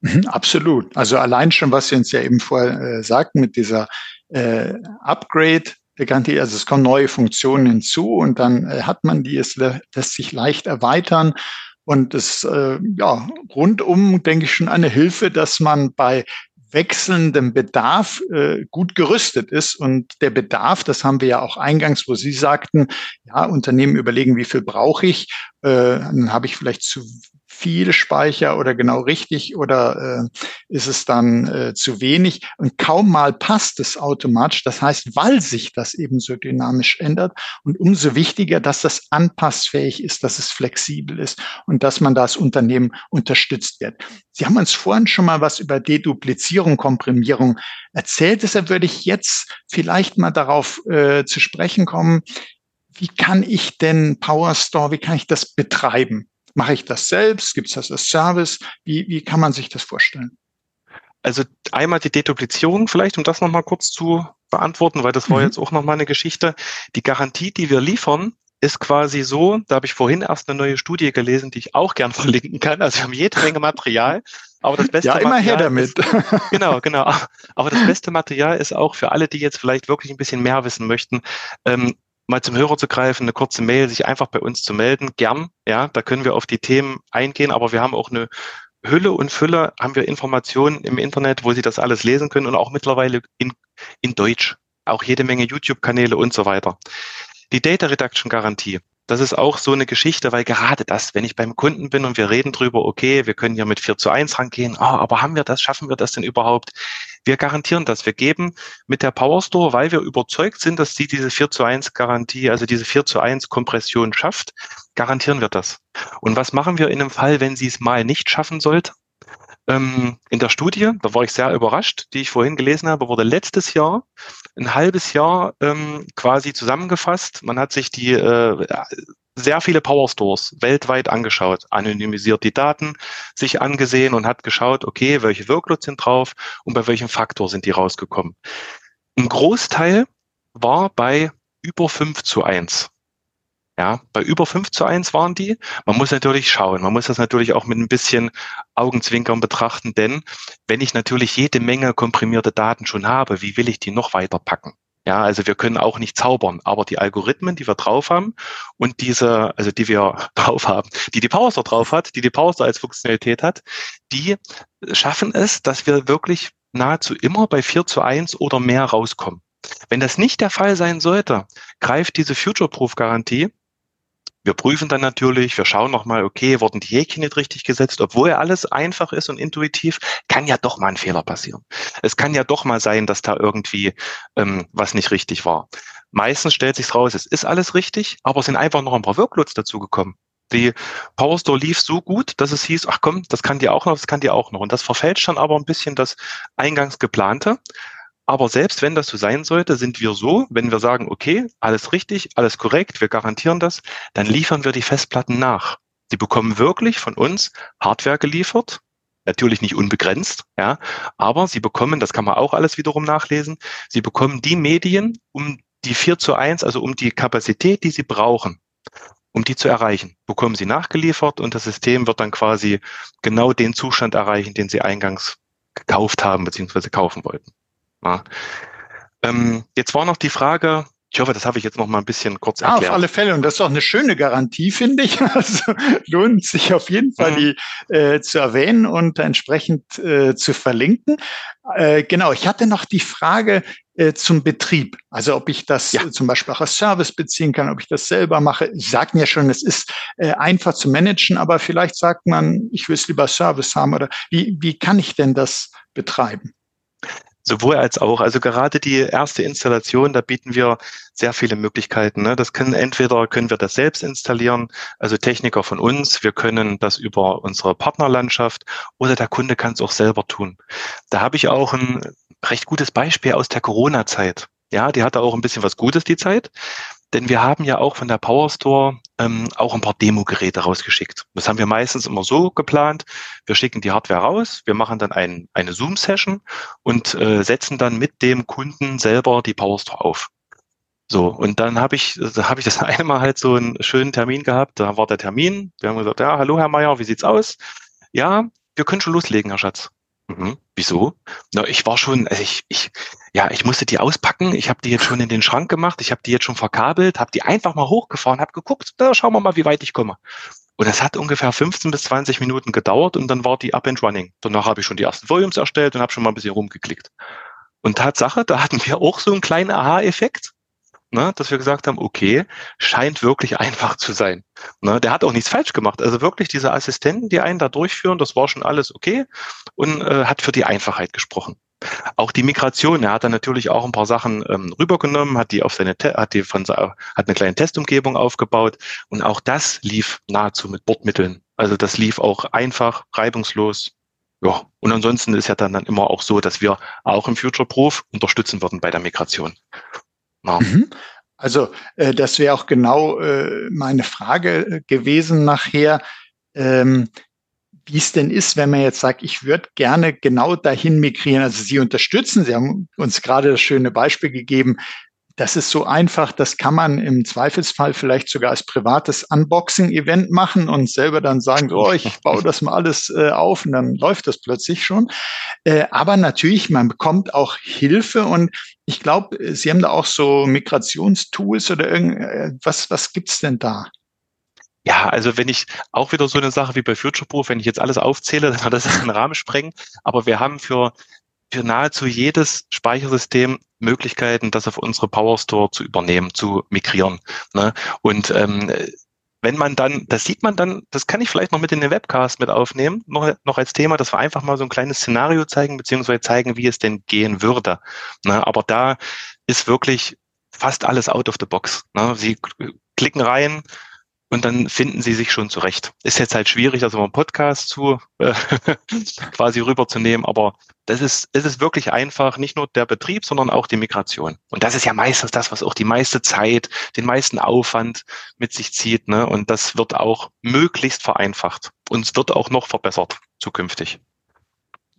Mhm, absolut. Also allein schon, was Sie uns ja eben vorher äh, sagten mit dieser äh, Upgrade, Garantie, also es kommen neue Funktionen hinzu und dann äh, hat man die, es lässt sich leicht erweitern und es äh, ja rundum denke ich schon eine Hilfe, dass man bei wechselndem Bedarf äh, gut gerüstet ist. Und der Bedarf, das haben wir ja auch eingangs, wo Sie sagten, ja, Unternehmen überlegen, wie viel brauche ich, äh, dann habe ich vielleicht zu viel Speicher oder genau richtig oder äh, ist es dann äh, zu wenig und kaum mal passt es automatisch. Das heißt, weil sich das eben so dynamisch ändert und umso wichtiger, dass das anpassfähig ist, dass es flexibel ist und dass man das Unternehmen unterstützt wird. Sie haben uns vorhin schon mal was über Deduplizierung, Komprimierung erzählt. Deshalb würde ich jetzt vielleicht mal darauf äh, zu sprechen kommen, wie kann ich denn PowerStore, wie kann ich das betreiben? Mache ich das selbst? Gibt es das als Service? Wie, wie kann man sich das vorstellen? Also einmal die Deduplizierung vielleicht, um das nochmal kurz zu beantworten, weil das war mhm. jetzt auch nochmal eine Geschichte. Die Garantie, die wir liefern, ist quasi so, da habe ich vorhin erst eine neue Studie gelesen, die ich auch gern verlinken kann. Also wir haben jede Menge Material, aber das beste ja, immer Material her damit. Ist, genau, genau. Aber das beste Material ist auch für alle, die jetzt vielleicht wirklich ein bisschen mehr wissen möchten, ähm, mal zum Hörer zu greifen, eine kurze Mail, sich einfach bei uns zu melden, gern. Ja, da können wir auf die Themen eingehen, aber wir haben auch eine Hülle und Fülle, haben wir Informationen im Internet, wo Sie das alles lesen können und auch mittlerweile in, in Deutsch. Auch jede Menge YouTube-Kanäle und so weiter. Die Data Reduction Garantie das ist auch so eine Geschichte, weil gerade das, wenn ich beim Kunden bin und wir reden drüber, okay, wir können hier mit 4 zu 1 rangehen, oh, aber haben wir das, schaffen wir das denn überhaupt? Wir garantieren das. Wir geben mit der Power Store, weil wir überzeugt sind, dass sie diese 4 zu 1 Garantie, also diese 4 zu 1 Kompression schafft, garantieren wir das. Und was machen wir in einem Fall, wenn sie es mal nicht schaffen sollte? Ähm, in der Studie, da war ich sehr überrascht, die ich vorhin gelesen habe, wurde letztes Jahr ein halbes Jahr ähm, quasi zusammengefasst. Man hat sich die äh, sehr viele Power Stores weltweit angeschaut, anonymisiert die Daten, sich angesehen und hat geschaut, okay, welche Workloads sind drauf und bei welchem Faktor sind die rausgekommen. Ein Großteil war bei über 5 zu 1. Ja, bei über 5 zu 1 waren die. Man muss natürlich schauen. Man muss das natürlich auch mit ein bisschen Augenzwinkern betrachten, denn wenn ich natürlich jede Menge komprimierte Daten schon habe, wie will ich die noch weiter packen? Ja, also wir können auch nicht zaubern, aber die Algorithmen, die wir drauf haben und diese, also die wir drauf haben, die die PowerStore drauf hat, die die PowerStore als Funktionalität hat, die schaffen es, dass wir wirklich nahezu immer bei 4 zu 1 oder mehr rauskommen. Wenn das nicht der Fall sein sollte, greift diese Future-Proof-Garantie wir prüfen dann natürlich, wir schauen nochmal, okay, wurden die Häkchen nicht richtig gesetzt, obwohl alles einfach ist und intuitiv, kann ja doch mal ein Fehler passieren. Es kann ja doch mal sein, dass da irgendwie ähm, was nicht richtig war. Meistens stellt sich raus, es ist alles richtig, aber es sind einfach noch ein paar Workloads dazugekommen. Die PowerStore lief so gut, dass es hieß, ach komm, das kann dir auch noch, das kann dir auch noch. Und das verfälscht dann aber ein bisschen das eingangs geplante. Aber selbst wenn das so sein sollte, sind wir so, wenn wir sagen, okay, alles richtig, alles korrekt, wir garantieren das, dann liefern wir die Festplatten nach. Sie bekommen wirklich von uns Hardware geliefert, natürlich nicht unbegrenzt, ja, aber sie bekommen, das kann man auch alles wiederum nachlesen, sie bekommen die Medien, um die 4 zu 1, also um die Kapazität, die sie brauchen, um die zu erreichen, bekommen sie nachgeliefert und das System wird dann quasi genau den Zustand erreichen, den sie eingangs gekauft haben bzw. kaufen wollten. Ja. Ähm, jetzt war noch die Frage, ich hoffe, das habe ich jetzt noch mal ein bisschen kurz erklärt. Ja, auf alle Fälle. Und das ist auch eine schöne Garantie, finde ich. Also lohnt sich auf jeden Fall, mhm. die äh, zu erwähnen und entsprechend äh, zu verlinken. Äh, genau, ich hatte noch die Frage äh, zum Betrieb. Also ob ich das ja. zum Beispiel auch als Service beziehen kann, ob ich das selber mache. Sie sagten ja schon, es ist äh, einfach zu managen, aber vielleicht sagt man, ich will es lieber Service haben. Oder wie, wie kann ich denn das betreiben? Sowohl als auch. Also gerade die erste Installation, da bieten wir sehr viele Möglichkeiten. Ne? Das können entweder können wir das selbst installieren, also Techniker von uns, wir können das über unsere Partnerlandschaft oder der Kunde kann es auch selber tun. Da habe ich auch ein recht gutes Beispiel aus der Corona-Zeit. Ja, die hatte auch ein bisschen was Gutes, die Zeit. Denn wir haben ja auch von der Power Store ähm, auch ein paar Demo-Geräte rausgeschickt. Das haben wir meistens immer so geplant. Wir schicken die Hardware raus, wir machen dann ein, eine Zoom-Session und äh, setzen dann mit dem Kunden selber die Power Store auf. So, und dann habe ich, da habe ich das einmal halt so einen schönen Termin gehabt. Da war der Termin. Wir haben gesagt, ja, hallo Herr Meier, wie sieht's aus? Ja, wir können schon loslegen, Herr Schatz. Mhm. Wieso? Na, ich war schon, also ich, ich, ja, ich musste die auspacken. Ich habe die jetzt schon in den Schrank gemacht. Ich habe die jetzt schon verkabelt, habe die einfach mal hochgefahren, habe geguckt. Da schauen wir mal, wie weit ich komme. Und es hat ungefähr 15 bis 20 Minuten gedauert und dann war die up and running. Danach habe ich schon die ersten Volumes erstellt und habe schon mal ein bisschen rumgeklickt. Und Tatsache, da hatten wir auch so einen kleinen Aha-Effekt ne, dass wir gesagt haben, okay, scheint wirklich einfach zu sein. Ne, der hat auch nichts falsch gemacht. Also wirklich diese Assistenten, die einen da durchführen, das war schon alles okay und äh, hat für die Einfachheit gesprochen. Auch die Migration, er hat dann natürlich auch ein paar Sachen ähm, rübergenommen, hat die auf seine, hat die von, hat eine kleine Testumgebung aufgebaut und auch das lief nahezu mit Bordmitteln. Also das lief auch einfach, reibungslos. Ja, und ansonsten ist ja dann, dann immer auch so, dass wir auch im Future Proof unterstützen würden bei der Migration. Ja. Mhm. Also äh, das wäre auch genau äh, meine Frage äh, gewesen nachher, ähm, wie es denn ist, wenn man jetzt sagt, ich würde gerne genau dahin migrieren. Also Sie unterstützen, Sie haben uns gerade das schöne Beispiel gegeben, das ist so einfach, das kann man im Zweifelsfall vielleicht sogar als privates Unboxing-Event machen und selber dann sagen, oh, ich baue das mal alles äh, auf und dann läuft das plötzlich schon. Äh, aber natürlich, man bekommt auch Hilfe und ich glaube, Sie haben da auch so Migrationstools oder irgendwas, äh, was gibt's denn da? Ja, also wenn ich auch wieder so eine Sache wie bei FutureProof, wenn ich jetzt alles aufzähle, dann wird das den Rahmen sprengen. Aber wir haben für für nahezu jedes Speichersystem Möglichkeiten, das auf unsere Power Store zu übernehmen, zu migrieren. Ne? Und ähm, wenn man dann, das sieht man dann, das kann ich vielleicht noch mit in den Webcast mit aufnehmen, noch, noch als Thema, dass wir einfach mal so ein kleines Szenario zeigen, beziehungsweise zeigen, wie es denn gehen würde. Ne? Aber da ist wirklich fast alles out of the box. Ne? Sie klicken rein, und dann finden sie sich schon zurecht. Ist jetzt halt schwierig, also einen Podcast zu äh, quasi rüberzunehmen, aber das ist, es ist wirklich einfach, nicht nur der Betrieb, sondern auch die Migration. Und das ist ja meistens das, was auch die meiste Zeit, den meisten Aufwand mit sich zieht. Ne? Und das wird auch möglichst vereinfacht. Und es wird auch noch verbessert zukünftig.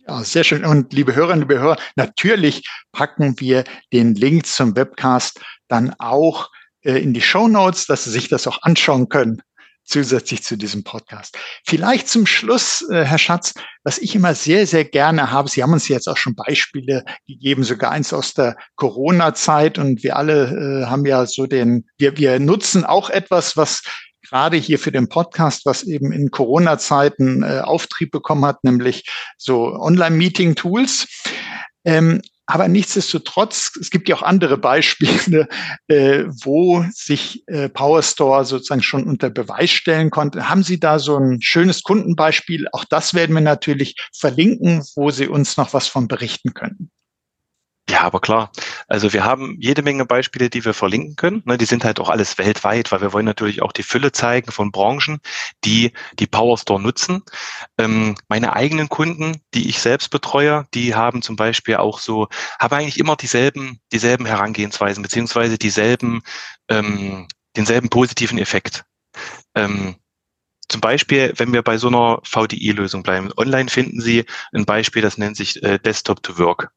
Ja, sehr schön. Und liebe Hörerinnen, liebe Hörer, natürlich packen wir den Link zum Webcast dann auch äh, in die Show Notes, dass Sie sich das auch anschauen können zusätzlich zu diesem Podcast. Vielleicht zum Schluss, äh, Herr Schatz, was ich immer sehr, sehr gerne habe, Sie haben uns jetzt auch schon Beispiele gegeben, sogar eins aus der Corona-Zeit und wir alle äh, haben ja so den, wir, wir nutzen auch etwas, was gerade hier für den Podcast, was eben in Corona-Zeiten äh, Auftrieb bekommen hat, nämlich so Online-Meeting-Tools. Ähm, aber nichtsdestotrotz, es gibt ja auch andere Beispiele, äh, wo sich äh, PowerStore sozusagen schon unter Beweis stellen konnte. Haben Sie da so ein schönes Kundenbeispiel? Auch das werden wir natürlich verlinken, wo Sie uns noch was von berichten können. Ja, aber klar. Also wir haben jede Menge Beispiele, die wir verlinken können. Ne, die sind halt auch alles weltweit, weil wir wollen natürlich auch die Fülle zeigen von Branchen, die die PowerStore nutzen. Ähm, meine eigenen Kunden, die ich selbst betreue, die haben zum Beispiel auch so, haben eigentlich immer dieselben, dieselben Herangehensweisen beziehungsweise dieselben, ähm, denselben positiven Effekt. Ähm, zum Beispiel, wenn wir bei so einer VDI-Lösung bleiben. Online finden Sie ein Beispiel, das nennt sich äh, Desktop to Work.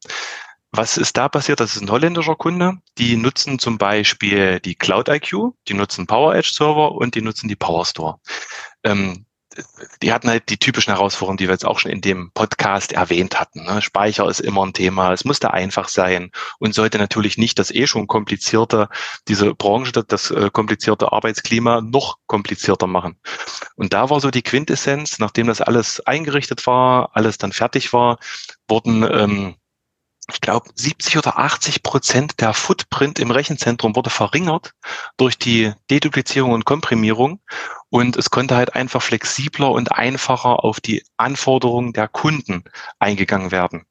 Was ist da passiert? Das ist ein holländischer Kunde. Die nutzen zum Beispiel die Cloud IQ, die nutzen Power Edge Server und die nutzen die Power Store. Ähm, die hatten halt die typischen Herausforderungen, die wir jetzt auch schon in dem Podcast erwähnt hatten. Ne? Speicher ist immer ein Thema, es musste einfach sein und sollte natürlich nicht das eh schon komplizierte, diese Branche, das äh, komplizierte Arbeitsklima noch komplizierter machen. Und da war so die Quintessenz, nachdem das alles eingerichtet war, alles dann fertig war, wurden ähm, ich glaube, 70 oder 80 Prozent der Footprint im Rechenzentrum wurde verringert durch die Deduplizierung und Komprimierung. Und es konnte halt einfach flexibler und einfacher auf die Anforderungen der Kunden eingegangen werden.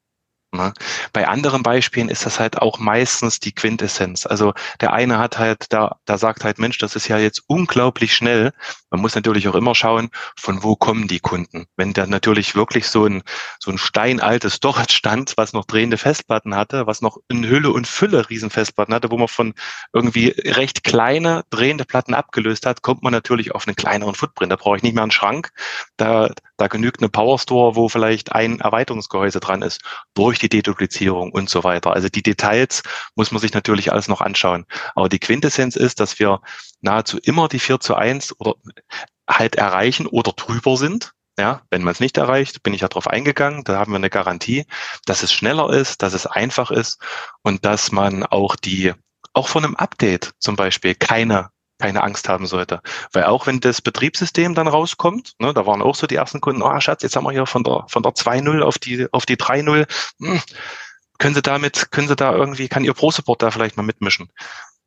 Ne? Bei anderen Beispielen ist das halt auch meistens die Quintessenz. Also der eine hat halt, da, da sagt halt, Mensch, das ist ja jetzt unglaublich schnell. Man muss natürlich auch immer schauen, von wo kommen die Kunden. Wenn der natürlich wirklich so ein, so ein steinaltes Storage stand, was noch drehende Festplatten hatte, was noch in Hülle und Fülle Riesenfestplatten hatte, wo man von irgendwie recht kleine drehende Platten abgelöst hat, kommt man natürlich auf einen kleineren Footprint. Da brauche ich nicht mehr einen Schrank. Da, da genügt eine Power Store, wo vielleicht ein Erweiterungsgehäuse dran ist, durch die Deduplizierung und so weiter. Also die Details muss man sich natürlich alles noch anschauen. Aber die Quintessenz ist, dass wir nahezu immer die 4 zu 1 oder halt erreichen oder drüber sind. Ja, wenn man es nicht erreicht, bin ich ja darauf eingegangen, da haben wir eine Garantie, dass es schneller ist, dass es einfach ist und dass man auch die, auch von einem Update zum Beispiel keine keine Angst haben sollte. Weil auch wenn das Betriebssystem dann rauskommt, ne, da waren auch so die ersten Kunden, oh Schatz, jetzt haben wir hier von der, von der 2.0 auf die, auf die 3.0, hm, können Sie damit, können Sie da irgendwie, kann Ihr Pro-Support da vielleicht mal mitmischen?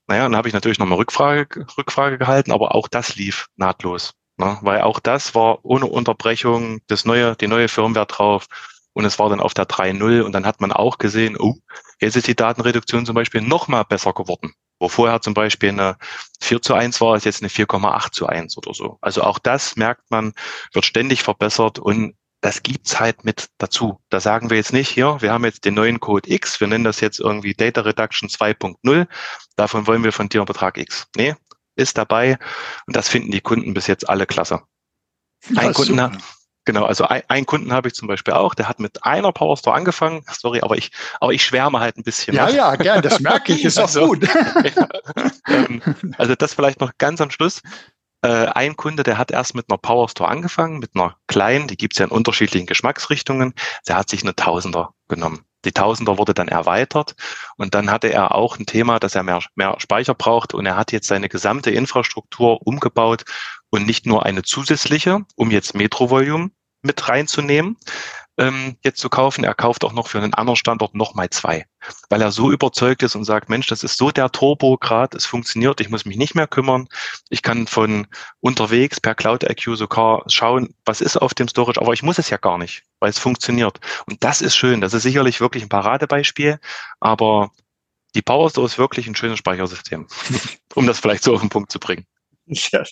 Naja, dann habe ich natürlich nochmal Rückfrage, Rückfrage gehalten, aber auch das lief nahtlos. Ne, weil auch das war ohne Unterbrechung das neue, die neue Firmware drauf. Und es war dann auf der 3.0 und dann hat man auch gesehen, oh, jetzt ist die Datenreduktion zum Beispiel nochmal besser geworden. Wo vorher zum Beispiel eine 4 zu 1 war, ist jetzt eine 4,8 zu 1 oder so. Also auch das merkt man, wird ständig verbessert und das gibt's halt mit dazu. Da sagen wir jetzt nicht, hier, wir haben jetzt den neuen Code X, wir nennen das jetzt irgendwie Data Reduction 2.0, davon wollen wir von dir einen Betrag X. Nee, ist dabei und das finden die Kunden bis jetzt alle klasse. Ein Kunden. Genau, also ein, einen Kunden habe ich zum Beispiel auch, der hat mit einer Powerstore angefangen. Sorry, aber ich, aber ich schwärme halt ein bisschen. Ja, ja, gern, das merke ich, ist auch also, gut. ja, ähm, also das vielleicht noch ganz am Schluss. Äh, ein Kunde, der hat erst mit einer Powerstore angefangen, mit einer kleinen, die gibt's ja in unterschiedlichen Geschmacksrichtungen. Der hat sich eine Tausender genommen. Die Tausender wurde dann erweitert und dann hatte er auch ein Thema, dass er mehr, mehr Speicher braucht und er hat jetzt seine gesamte Infrastruktur umgebaut und nicht nur eine zusätzliche, um jetzt Metro Volume mit reinzunehmen, ähm, jetzt zu kaufen. Er kauft auch noch für einen anderen Standort nochmal zwei, weil er so überzeugt ist und sagt, Mensch, das ist so der Turbo grad, es funktioniert, ich muss mich nicht mehr kümmern. Ich kann von unterwegs per Cloud IQ sogar schauen, was ist auf dem Storage, aber ich muss es ja gar nicht, weil es funktioniert. Und das ist schön. Das ist sicherlich wirklich ein Paradebeispiel, aber die PowerStore ist wirklich ein schönes Speichersystem, um das vielleicht so auf den Punkt zu bringen. Sehr,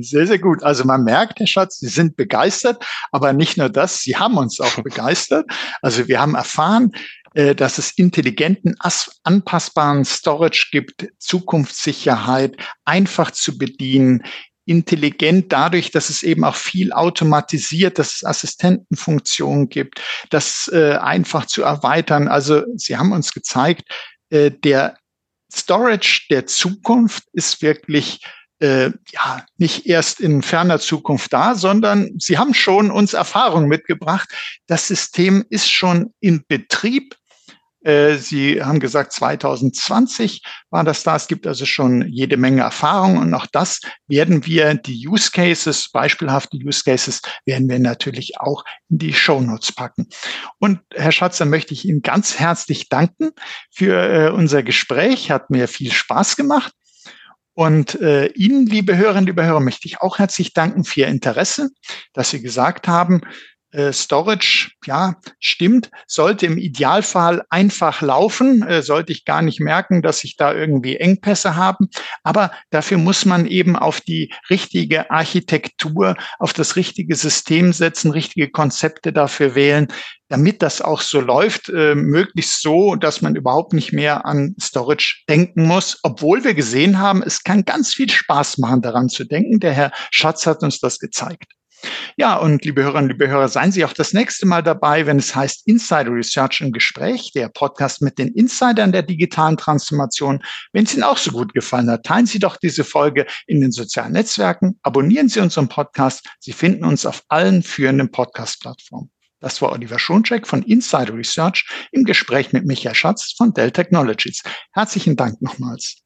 sehr, sehr gut. Also man merkt, Herr Schatz, Sie sind begeistert, aber nicht nur das, Sie haben uns auch begeistert. Also wir haben erfahren, äh, dass es intelligenten, anpassbaren Storage gibt, Zukunftssicherheit, einfach zu bedienen, intelligent dadurch, dass es eben auch viel automatisiert, dass es Assistentenfunktionen gibt, das äh, einfach zu erweitern. Also Sie haben uns gezeigt, äh, der Storage der Zukunft ist wirklich äh, ja nicht erst in ferner Zukunft da, sondern Sie haben schon uns Erfahrung mitgebracht. Das System ist schon in Betrieb. Äh, Sie haben gesagt, 2020 war das da. Es gibt also schon jede Menge Erfahrung und auch das werden wir, die Use Cases, beispielhafte Use Cases, werden wir natürlich auch in die Show Notes packen. Und Herr Schatzer, möchte ich Ihnen ganz herzlich danken für äh, unser Gespräch. Hat mir viel Spaß gemacht. Und äh, Ihnen, liebe Hörerinnen, liebe Hörer, möchte ich auch herzlich danken für Ihr Interesse, dass Sie gesagt haben, äh, Storage, ja, stimmt, sollte im Idealfall einfach laufen, äh, sollte ich gar nicht merken, dass ich da irgendwie Engpässe habe. Aber dafür muss man eben auf die richtige Architektur, auf das richtige System setzen, richtige Konzepte dafür wählen, damit das auch so läuft, äh, möglichst so, dass man überhaupt nicht mehr an Storage denken muss, obwohl wir gesehen haben, es kann ganz viel Spaß machen, daran zu denken. Der Herr Schatz hat uns das gezeigt. Ja, und liebe Hörerinnen, liebe Hörer, seien Sie auch das nächste Mal dabei, wenn es heißt Insider Research im Gespräch, der Podcast mit den Insidern der digitalen Transformation. Wenn es Ihnen auch so gut gefallen hat, teilen Sie doch diese Folge in den sozialen Netzwerken, abonnieren Sie unseren Podcast. Sie finden uns auf allen führenden Podcast-Plattformen. Das war Oliver Schoncheck von Insider Research im Gespräch mit Michael Schatz von Dell Technologies. Herzlichen Dank nochmals.